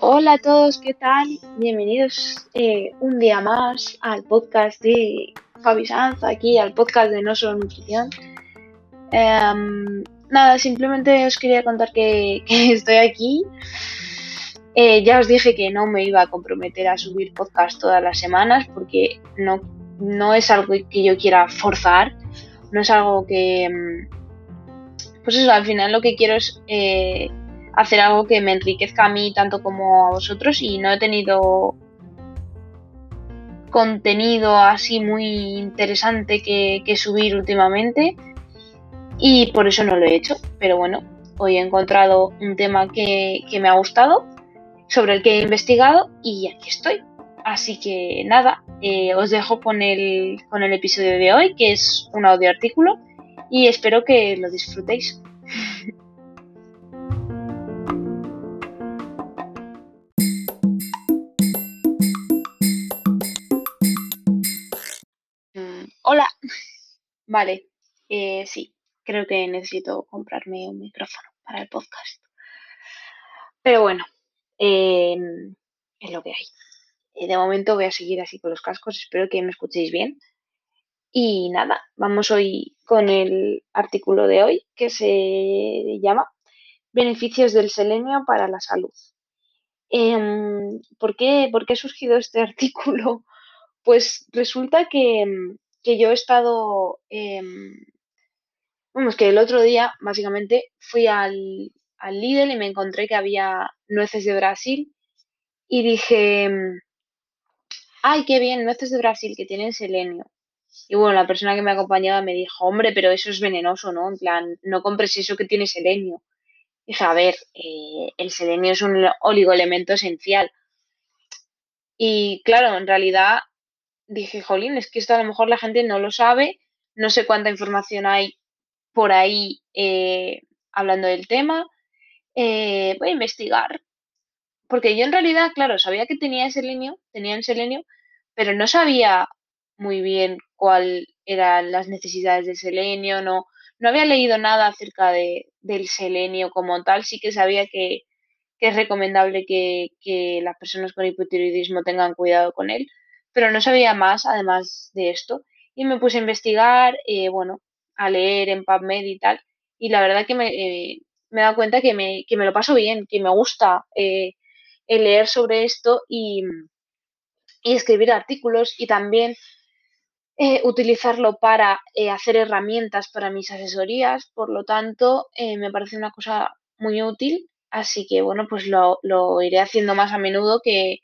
Hola a todos, ¿qué tal? Bienvenidos eh, un día más al podcast de Fabi Sanz, aquí al podcast de No Solo Nutrición. Em, nada, simplemente os quería contar que, estoy aquí. Eh, ya os dije que no me iba a comprometer a subir podcast todas las semanas porque no, no es algo que yo quiera forzar, no es algo que... Pues eso, al final lo que quiero es eh, hacer algo que me enriquezca a mí tanto como a vosotros y no he tenido contenido así muy interesante que, subir últimamente y por eso no lo he hecho. Pero bueno, hoy he encontrado un tema que, me ha gustado, sobre el que he investigado y aquí estoy. Así que nada, eh, os dejo con el, con el episodio de hoy, que es un audio artículo, y espero que lo disfrutéis. Hola. Vale, eh, sí, creo que necesito comprarme un micrófono para el podcast. Pero bueno, em, es lo que hay. Eh, de momento voy a seguir así con los cascos, espero que me escuchéis bien. Y nada, vamos hoy con el artículo de hoy que se llama Beneficios del selenio para la salud. Em, ¿por, qué, ¿Por qué ha surgido este artículo? Pues resulta que, que yo he estado, em, vamos, que el otro día básicamente fui al, al Lidl y me encontré que había nueces de Brasil y dije, ay, qué bien, nueces de Brasil que tienen selenio. Y bueno, la persona que me acompañaba me dijo, hombre, pero eso es venenoso, ¿no? En plan, no compres eso que tiene selenio. Dije, a ver, eh, el selenio es un oligoelemento esencial. Y claro, en realidad dije, jolín, es que esto a lo mejor la gente no lo sabe, no sé cuánta información hay por ahí eh, hablando del tema, eh, voy a investigar. Porque yo en realidad, claro, sabía que tenía selenio, tenían selenio, pero no sabía muy bien cuál eran las necesidades del selenio, no, no había leído nada acerca de, del selenio como tal, sí que sabía que, es recomendable que, que, las personas con hipotiroidismo tengan cuidado con él, pero no sabía más además de esto. Y me puse a investigar, eh, bueno, a leer en PubMed y tal. Y la verdad que me, eh, me he dado cuenta que me, que me lo paso bien, que me gusta eh, leer sobre esto y, y, escribir artículos y también utilizarlo para hacer herramientas para mis asesorías. Por lo tanto, me parece una cosa muy útil. Así que bueno, pues lo, lo iré haciendo más a menudo que,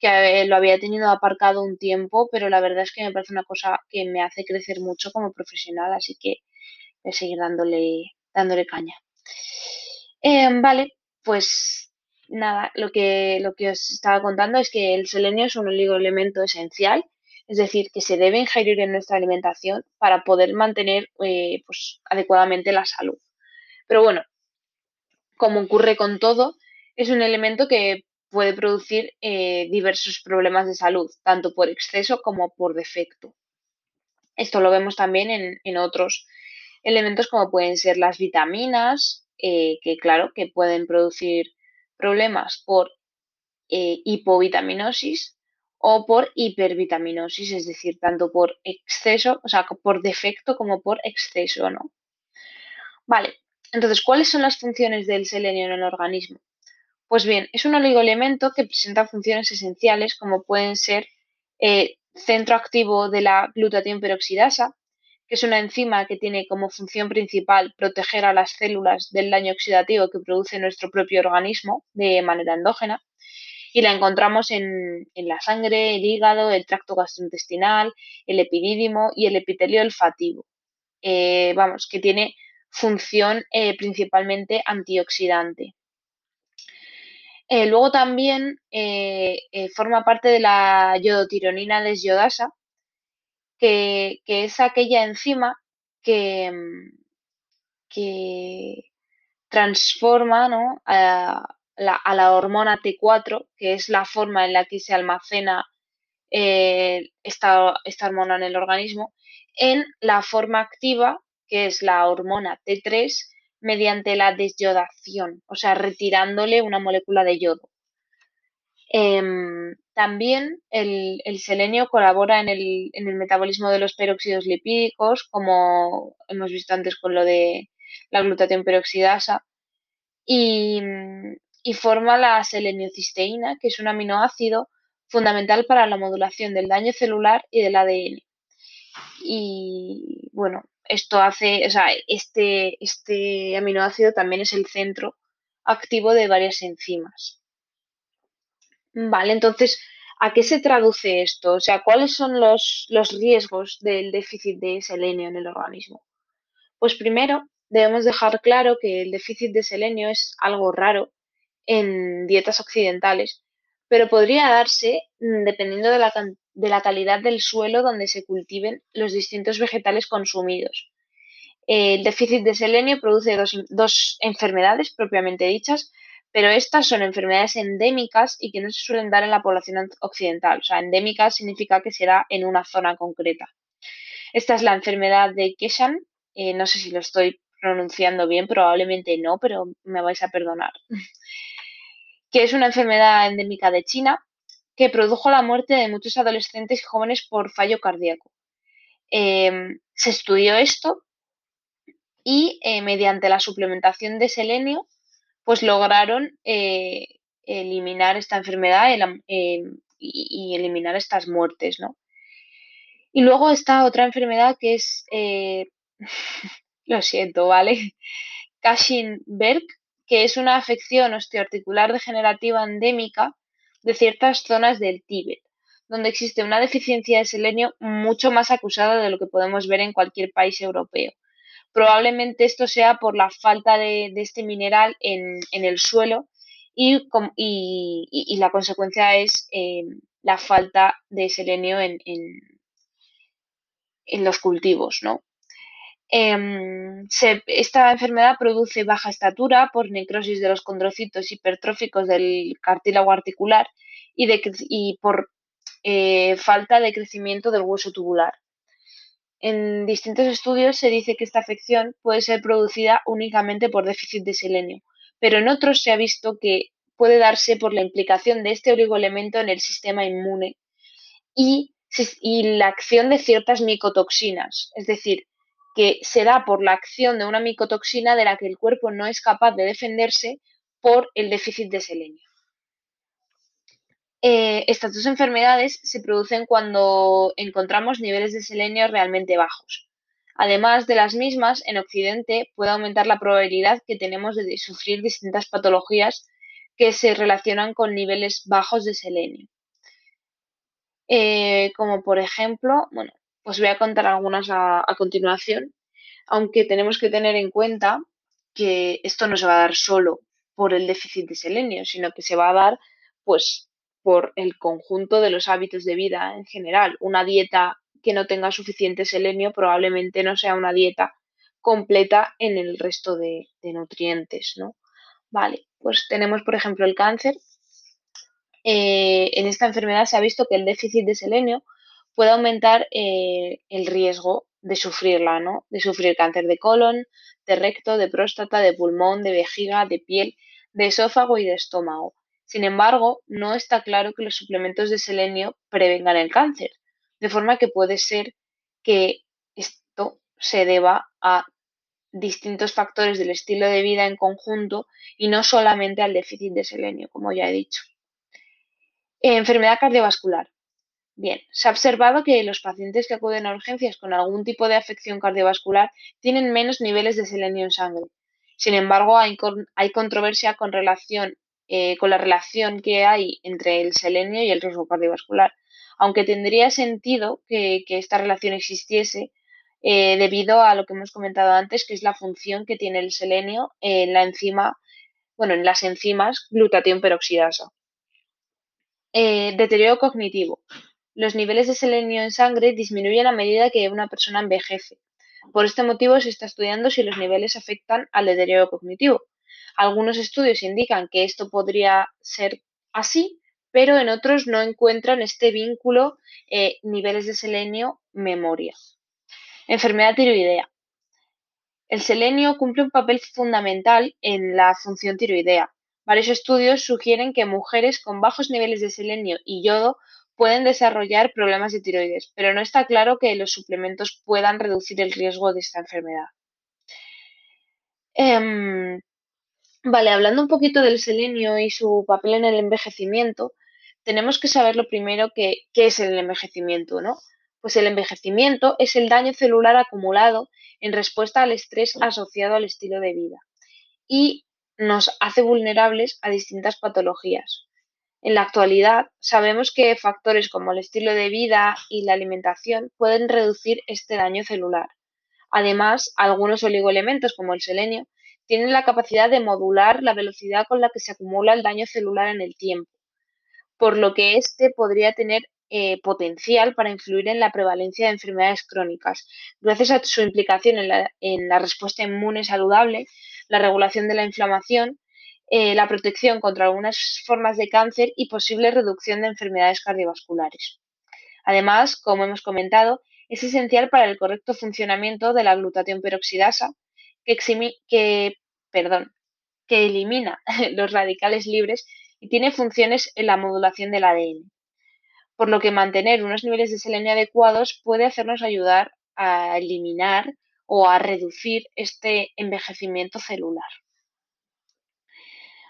que lo había tenido aparcado un tiempo, pero la verdad es que me parece una cosa que me hace crecer mucho como profesional, así que voy a seguir dándole, dándole caña. Em, vale, pues nada, lo que, lo que os estaba contando es que el selenio es un oligoelemento esencial, es decir, que se debe ingerir en nuestra alimentación para poder mantener eh, pues, adecuadamente la salud. Pero bueno, como ocurre con todo, es un elemento que puede producir eh, diversos problemas de salud, tanto por exceso como por defecto. Esto lo vemos también en, otros elementos como pueden ser las vitaminas, eh, que claro, que pueden producir problemas por hipovitaminosis o por hipervitaminosis, es decir, tanto por exceso, o sea, por defecto como por exceso, ¿no? Vale, entonces, ¿cuáles son las funciones del selenio en el organismo? Pues bien, es un oligoelemento que presenta funciones esenciales como pueden ser eh, centro activo de la glutatión peroxidasa, que es una enzima que tiene como función principal proteger a las células del daño oxidativo que produce nuestro propio organismo de manera endógena. Y la encontramos en, la sangre, el hígado, el tracto gastrointestinal, el epidídimo y el epitelio olfativo. Eh, vamos, que tiene función eh, principalmente antioxidante. Eh, luego también forma parte de la yodotironina desyodasa, que, que es aquella enzima que, que transforma a, la, hormona T4, que es la forma en la que se almacena esta, esta hormona en el organismo, en la forma activa que es la hormona T3, mediante la desyodación, o sea, retirándole una molécula de yodo. Em, también el, selenio colabora en el, metabolismo de los peróxidos lipídicos, como hemos visto antes con lo de la glutatión peroxidasa, y, y forma la seleniocisteína, que es un aminoácido fundamental para la modulación del daño celular y del ADN. Y bueno, esto hace, o sea, este, este aminoácido también es el centro activo de varias enzimas. Vale, entonces, ¿a qué se traduce esto? O sea, ¿cuáles son los, los riesgos del déficit de selenio en el organismo? Pues primero, debemos dejar claro que el déficit de selenio es algo raro en dietas occidentales, pero podría darse mm, dependiendo de la, de la calidad del suelo donde se cultiven los distintos vegetales consumidos. El déficit de selenio produce dos, enfermedades propiamente dichas, pero estas son enfermedades endémicas y que no se suelen dar en la población occidental. O sea, endémica significa que se en una zona concreta. Esta es la enfermedad de Keshan. Eh, no sé si lo estoy pronunciando bien, probablemente no, pero me vais a perdonar. que es una enfermedad endémica de China que produjo la muerte de muchos adolescentes y jóvenes por fallo cardíaco. Em, se estudió esto y eh, mediante la suplementación de selenio, pues lograron eh, eliminar esta enfermedad em, y, eliminar estas muertes, ¿no? Y luego está otra enfermedad que es, eh, lo siento, ¿vale? Cushing-Berg, que es una afección osteoarticular degenerativa endémica de ciertas zonas del Tíbet, donde existe una deficiencia de selenio mucho más acusada de lo que podemos ver en cualquier país europeo. Probablemente esto sea por la falta de, este mineral en, el suelo y, la consecuencia es eh, la falta de selenio en, en los cultivos, ¿no? Em, esta enfermedad produce baja estatura por necrosis de los condrocitos hipertróficos del cartílago articular y, por eh, falta de crecimiento del hueso tubular. En distintos estudios se dice que esta afección puede ser producida únicamente por déficit de selenio, pero en otros se ha visto que puede darse por la implicación de este oligoelemento en el sistema inmune y, y la acción de ciertas micotoxinas, es decir, que se da por la acción de una micotoxina de la que el cuerpo no es capaz de defenderse por el déficit de selenio. Eh, estas dos enfermedades se producen cuando encontramos niveles de selenio realmente bajos. Además de las mismas, en Occidente puede aumentar la probabilidad que tenemos de sufrir distintas patologías que se relacionan con niveles bajos de selenio. Eh, como por ejemplo, bueno, os voy a contar algunas a, continuación, aunque tenemos que tener en cuenta que esto no se va a dar solo por el déficit de selenio, sino que se va a dar pues por el conjunto de los hábitos de vida en general. Una dieta que no tenga suficiente selenio probablemente no sea una dieta completa en el resto de, nutrientes, ¿no? Vale, pues tenemos por ejemplo el cáncer. Eh, en esta enfermedad se ha visto que el déficit de selenio puede aumentar eh, el riesgo de sufrirla, ¿no? De sufrir cáncer de colon, de recto, de próstata, de pulmón, de vejiga, de piel, de esófago y de estómago. Sin embargo, no está claro que los suplementos de selenio prevengan el cáncer, de forma que puede ser que esto se deba a distintos factores del estilo de vida en conjunto y no solamente al déficit de selenio, como ya he dicho. Enfermedad cardiovascular. Bien, se ha observado que los pacientes que acuden a urgencias con algún tipo de afección cardiovascular tienen menos niveles de selenio en sangre. Sin embargo, hay, controversia con, relación, eh, con la relación que hay entre el selenio y el riesgo cardiovascular, aunque tendría sentido que, esta relación existiese eh, debido a lo que hemos comentado antes, que es la función que tiene el selenio en la enzima, bueno, en las enzimas glutatión peroxidasa. Eh, deterioro cognitivo. Los niveles de selenio en sangre disminuyen a medida que una persona envejece. Por este motivo se está estudiando si los niveles afectan al deterioro cognitivo. Algunos estudios indican que esto podría ser así, pero en otros no encuentran este vínculo eh, niveles de selenio-memoria. Enfermedad tiroidea. El selenio cumple un papel fundamental en la función tiroidea. Varios estudios sugieren que mujeres con bajos niveles de selenio y yodo pueden desarrollar problemas de tiroides, pero no está claro que los suplementos puedan reducir el riesgo de esta enfermedad. Em, vale, hablando un poquito del selenio y su papel en el envejecimiento, tenemos que saber lo primero que, qué es el envejecimiento, ¿no? Pues el envejecimiento es el daño celular acumulado en respuesta al estrés asociado al estilo de vida y nos hace vulnerables a distintas patologías. En la actualidad, sabemos que factores como el estilo de vida y la alimentación pueden reducir este daño celular. Además, algunos oligoelementos como el selenio tienen la capacidad de modular la velocidad con la que se acumula el daño celular en el tiempo, por lo que éste podría tener eh, potencial para influir en la prevalencia de enfermedades crónicas, gracias a su implicación en la, respuesta inmune saludable, la regulación de la inflamación, eh, la protección contra algunas formas de cáncer y posible reducción de enfermedades cardiovasculares. Además, como hemos comentado, es esencial para el correcto funcionamiento de la glutatión peroxidasa, que, que, elimina los radicales libres y tiene funciones en la modulación del ADN por lo que mantener unos niveles de selenio adecuados puede hacernos ayudar a eliminar o a reducir este envejecimiento celular.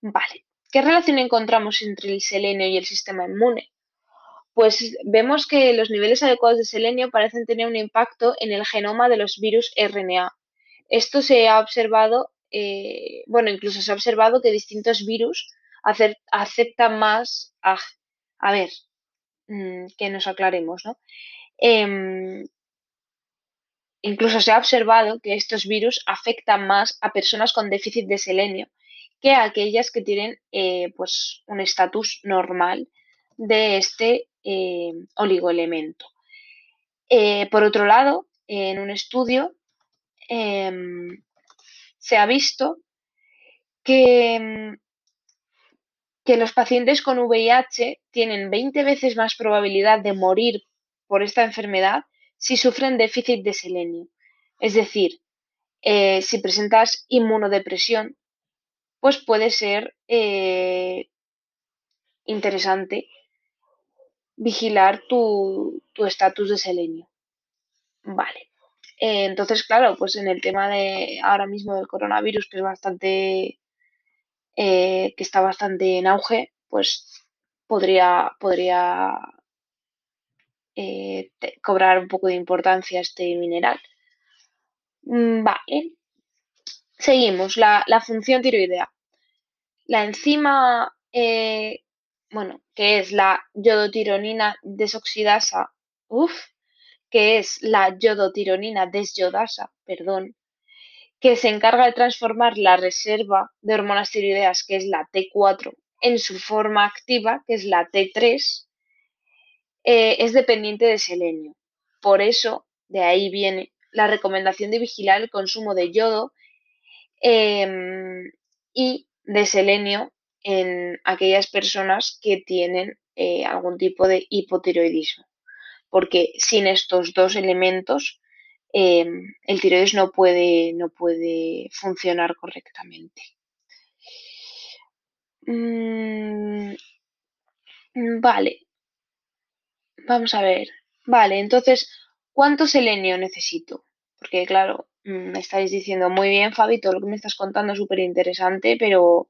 Vale, ¿qué relación encontramos entre el selenio y el sistema inmune? Pues vemos que los niveles adecuados de selenio parecen tener un impacto en el genoma de los virus RNA. Esto se ha observado, eh, bueno, incluso se ha observado que distintos virus aceptan más, a, a ver, Mm, que nos aclaremos, ¿no? Em, incluso se ha observado que estos virus afectan más a personas con déficit de selenio que aquellas que tienen eh, pues, un estatus normal de este eh, oligoelemento. Eh, por otro lado, en un estudio em, se ha visto que em, que los pacientes con VIH tienen 20 veces más probabilidad de morir por esta enfermedad si sufren déficit de selenio. Es decir, si presentas inmunodepresión, pues puede ser eh, interesante vigilar tu estatus de selenio. Vale. Eh, entonces, claro, pues en el tema de ahora mismo del coronavirus, que es bastante eh, que está bastante en auge, pues podría, podría cobrar un poco de importancia este mineral. Mm, vale. Seguimos, la, función tiroidea. La enzima, eh, bueno, que es la yodotironina desoxidasa, uff, que es la yodotironina desyodasa, perdón, que se encarga de transformar la reserva de hormonas tiroideas, que es la T4, en su forma activa, que es la T3, eh, es dependiente de selenio. Por eso, de ahí viene la recomendación de vigilar el consumo de yodo em, y de selenio en aquellas personas que tienen eh, algún tipo de hipotiroidismo. Porque sin estos dos elementos Em, el tiroides no puede, no puede funcionar correctamente. Mm, vale, vamos a ver. Vale, entonces, ¿cuánto selenio necesito? Porque claro, me estáis diciendo muy bien, Fabi, todo lo que me estás contando es súper interesante, pero,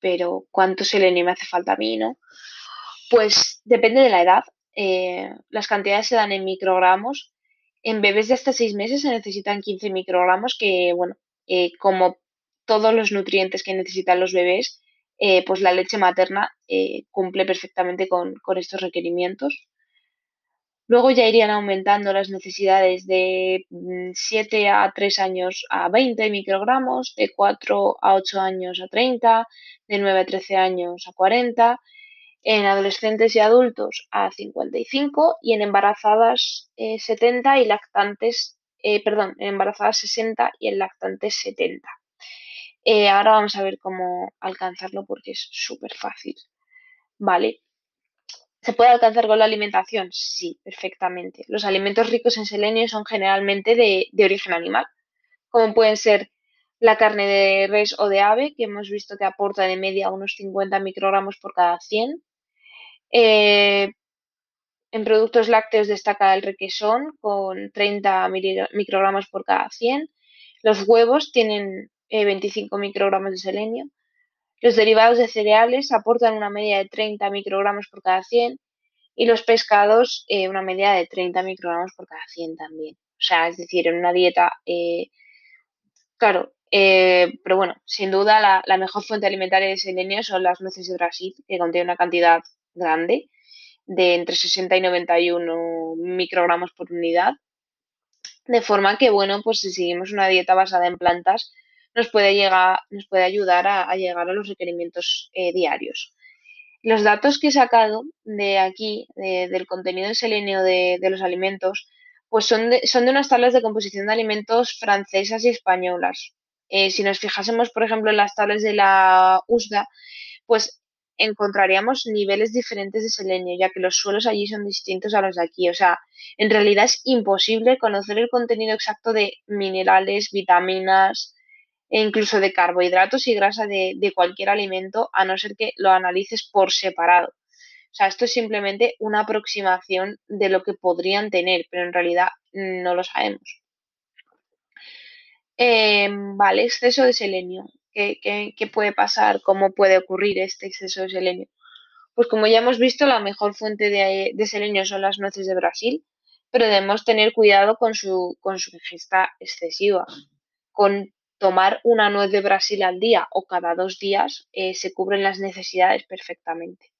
pero ¿cuánto selenio me hace falta a mí, no? Pues depende de la edad. Eh, las cantidades se dan en microgramos en bebés de hasta 6 meses se necesitan 15 microgramos, que, bueno, eh, como todos los nutrientes que necesitan los bebés, eh, pues la leche materna cumple perfectamente con, estos requerimientos. Luego ya irían aumentando las necesidades de 7 mm, a 3 años a 20 microgramos, de 4 a 8 años a 30, de 9 a 13 años a 40 en adolescentes y adultos a 55 y en embarazadas 70 eh, y lactantes, eh, perdón, embarazadas 60 y en lactantes 70. Eh, ahora vamos a ver cómo alcanzarlo porque es súper fácil. ¿Vale? ¿Se puede alcanzar con la alimentación? Sí, perfectamente. Los alimentos ricos en selenio son generalmente de, origen animal, como pueden ser la carne de res o de ave, que hemos visto que aporta de media unos 50 microgramos por cada 100. Eh, en productos lácteos destaca el requesón con 30 microgramos por cada 100. Los huevos tienen 25 eh, microgramos de selenio. Los derivados de cereales aportan una media de 30 microgramos por cada 100 y los pescados eh, una media de 30 microgramos por cada 100 también. O sea, es decir, en una dieta, eh, claro, pero bueno, sin duda la, la, mejor fuente alimentaria de selenio son las nueces de Brasil, que contienen una cantidad grande de entre 60 y 91 microgramos por unidad. De forma que, bueno, pues si seguimos una dieta basada en plantas, nos puede, llegar, nos puede ayudar a, llegar a los requerimientos eh, diarios. Los datos que he sacado de aquí, del contenido de selenio de, los alimentos, pues son de, son de unas tablas de composición de alimentos francesas y españolas. Eh, si nos fijásemos, por ejemplo, en las tablas de la USDA, pues encontraríamos niveles diferentes de selenio, ya que los suelos allí son distintos a los de aquí. O sea, en realidad es imposible conocer el contenido exacto de minerales, vitaminas e incluso de carbohidratos y grasa de, cualquier alimento, a no ser que lo analices por separado. O sea, esto es simplemente una aproximación de lo que podrían tener, pero en realidad no lo sabemos. Em, vale, exceso de selenio. ¿Qué, puede pasar? ¿Cómo puede ocurrir este exceso de selenio? Pues como ya hemos visto, la mejor fuente de, selenio son las nueces de Brasil, pero debemos tener cuidado con su, con su ingesta excesiva. Con tomar una nuez de Brasil al día o cada dos días eh, se cubren las necesidades perfectamente.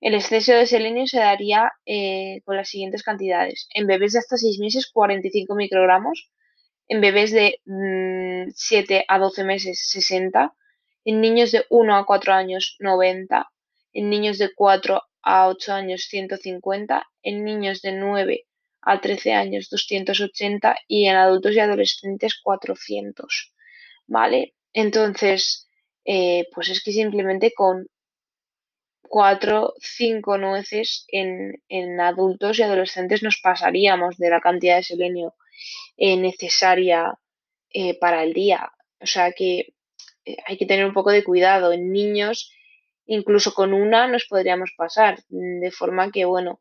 El exceso de selenio se daría eh, con las siguientes cantidades. En bebés de hasta 6 meses, 45 microgramos en bebés de 7 mm, a 12 meses 60, en niños de 1 a 4 años 90, en niños de 4 a 8 años 150, en niños de 9 a 13 años 280 y en adultos y adolescentes 400. ¿Vale? Entonces, eh, pues es que simplemente con 4, 5 nueces en, en adultos y adolescentes nos pasaríamos de la cantidad de selenio eh, necesaria eh, para el día. O sea que hay que tener un poco de cuidado. En niños, incluso con una nos podríamos pasar, de forma que, bueno,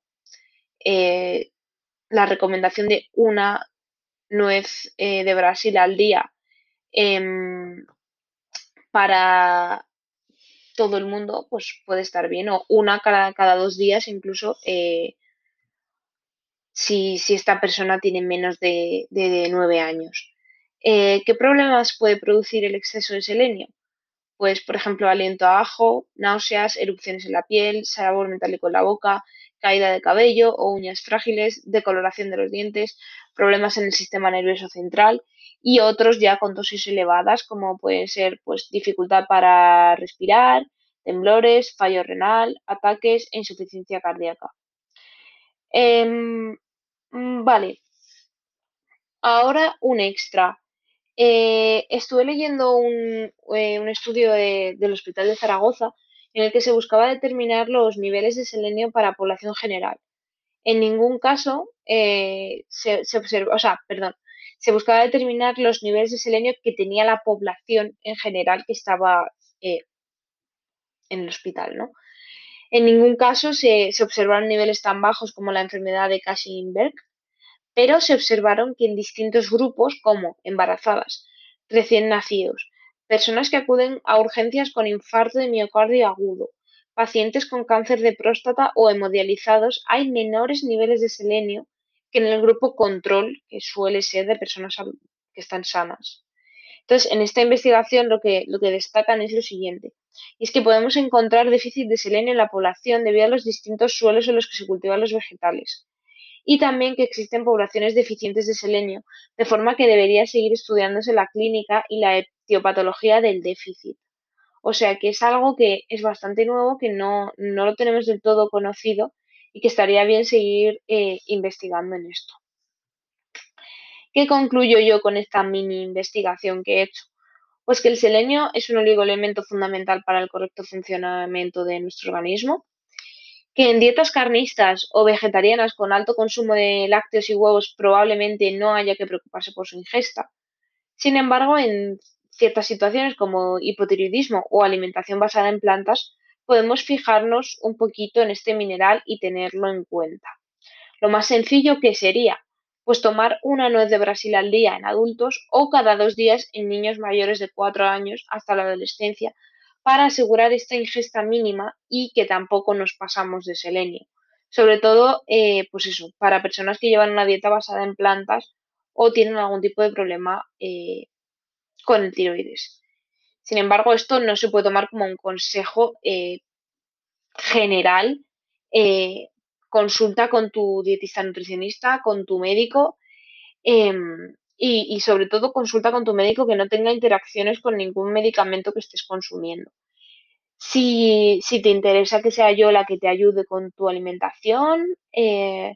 la recomendación de una nuez de Brasil al día em, para todo el mundo, pues puede estar bien, o una cada, cada dos días incluso si, esta persona tiene menos de, de 9 años. Eh, ¿Qué problemas puede producir el exceso de selenio? Pues, por ejemplo, aliento a ajo, náuseas, erupciones en la piel, sabor metálico en la boca, caída de cabello o uñas frágiles, decoloración de los dientes, problemas en el sistema nervioso central y otros ya con dosis elevadas como pueden ser pues, dificultad para respirar, temblores, fallo renal, ataques e insuficiencia cardíaca. Em, Mm, vale. Ahora un extra. Eh, estuve leyendo un, eh, estudio del Hospital de Zaragoza en el que se buscaba determinar los niveles de selenio para población general. En ningún caso eh, se, observó, o sea, perdón, se buscaba determinar los niveles de selenio que tenía la población en general que estaba en el hospital, ¿no? En ningún caso se, observaron niveles tan bajos como la enfermedad de Cushing-Berg, pero se observaron que en distintos grupos, como embarazadas, recién nacidos, personas que acuden a urgencias con infarto de miocardio agudo, pacientes con cáncer de próstata o hemodializados, hay menores niveles de selenio que en el grupo control, que suele ser de personas que están sanas. Entonces, en esta investigación lo que, destacan es lo siguiente, es que podemos encontrar déficit de selenio en la población debido a los distintos suelos en los que se cultivan los vegetales, y también que existen poblaciones deficientes de selenio, de forma que debería seguir estudiándose la clínica y la etiopatología del déficit. O sea que es algo que es bastante nuevo, que no, lo tenemos del todo conocido y que estaría bien seguir eh, investigando en esto. ¿Qué concluyo yo con esta mini investigación que he hecho? Pues que el selenio es un oligoelemento fundamental para el correcto funcionamiento de nuestro organismo, que en dietas carnistas o vegetarianas con alto consumo de lácteos y huevos probablemente no haya que preocuparse por su ingesta, Sin embargo, en ciertas situaciones como hipotiroidismo o alimentación basada en plantas, podemos fijarnos un poquito en este mineral y tenerlo en cuenta. Lo más sencillo que sería, pues tomar una nuez de Brasil al día en adultos o cada dos días en niños mayores de 4 años hasta la adolescencia para asegurar esta ingesta mínima y que tampoco nos pasamos de selenio. Sobre todo, eh, pues eso, para personas que llevan una dieta basada en plantas o tienen algún tipo de problema eh, con el tiroides. Sin embargo, esto no se puede tomar como un consejo eh, general. consulta con tu dietista nutricionista, con tu médico y, sobre todo consulta con tu médico que no tenga interacciones con ningún medicamento que estés consumiendo. Si, te interesa que sea yo la que te ayude con tu alimentación, eh,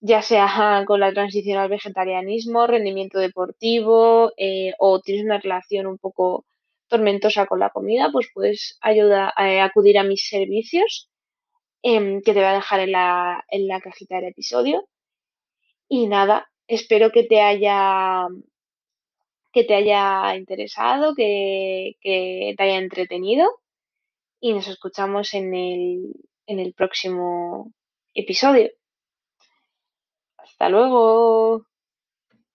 ya sea con la transición al vegetarianismo, rendimiento deportivo eh, o tienes una relación un poco tormentosa con la comida, pues puedes ayudar, a acudir a mis servicios em, que te voy a dejar en la, en la cajita del episodio. Y nada, espero que te haya que te haya interesado, que, que te haya entretenido y nos escuchamos en el, en el próximo episodio. Hasta luego.